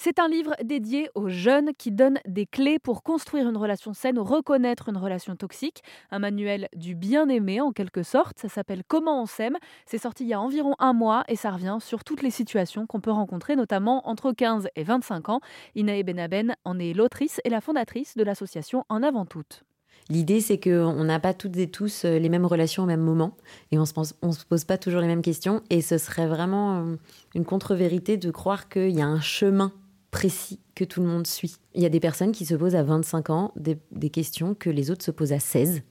C'est un livre dédié aux jeunes qui donne des clés pour construire une relation saine ou reconnaître une relation toxique. Un manuel du bien-aimé en quelque sorte. Ça s'appelle Comment on s'aime. C'est sorti il y a environ un mois et ça revient sur toutes les situations qu'on peut rencontrer, notamment entre 15 et 25 ans. Inae Benaben en est l'autrice et la fondatrice de l'association En Avant Toutes. L'idée, c'est qu'on n'a pas toutes et tous euh, les mêmes relations au même moment et on se, se pose pas toujours les mêmes questions. Et ce serait vraiment euh, une contre-vérité de croire qu'il y a un chemin précis que tout le monde suit. Il y a des personnes qui se posent à 25 ans des, questions que les autres se posent à 16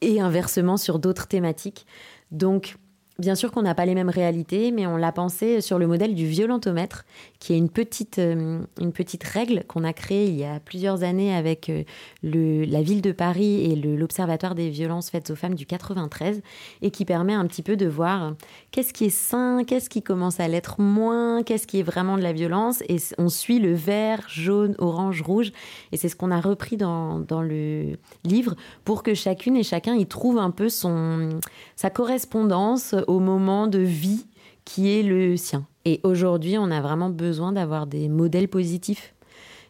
et inversement sur d'autres thématiques. Donc, Bien sûr qu'on n'a pas les mêmes réalités, mais on l'a pensé sur le modèle du violentomètre, qui est une petite, euh, une petite règle qu'on a créée il y a plusieurs années avec euh, la ville de Paris et l'Observatoire des violences faites aux femmes du 93, et qui permet un petit peu de voir qu'est-ce qui est sain, qu'est-ce qui commence à l'être moins, qu'est-ce qui est vraiment de la violence, et on suit le vert, jaune, orange, rouge, et c'est ce qu'on a repris dans, dans le livre pour que chacune et chacun y trouve un peu son, sa correspondance au moment de vie qui est le sien. Et aujourd'hui, on a vraiment besoin d'avoir des modèles positifs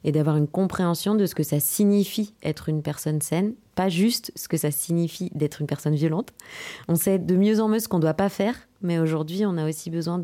et d'avoir une compréhension de ce que ça signifie être une personne saine, pas juste ce que ça signifie d'être une personne violente. On sait de mieux en mieux ce qu'on ne doit pas faire, mais aujourd'hui, on a aussi besoin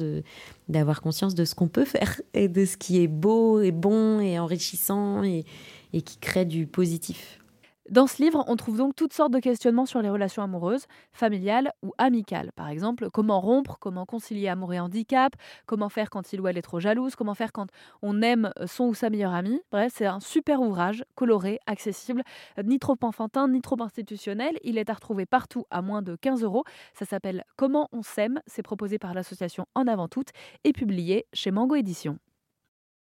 d'avoir conscience de ce qu'on peut faire et de ce qui est beau et bon et enrichissant et, et qui crée du positif. Dans ce livre, on trouve donc toutes sortes de questionnements sur les relations amoureuses, familiales ou amicales. Par exemple, comment rompre, comment concilier amour et handicap, comment faire quand il ou elle est trop jalouse, comment faire quand on aime son ou sa meilleure amie. Bref, c'est un super ouvrage, coloré, accessible, ni trop enfantin, ni trop institutionnel. Il est à retrouver partout à moins de 15 euros. Ça s'appelle Comment on s'aime. C'est proposé par l'association En Avant Toutes et publié chez Mango Édition.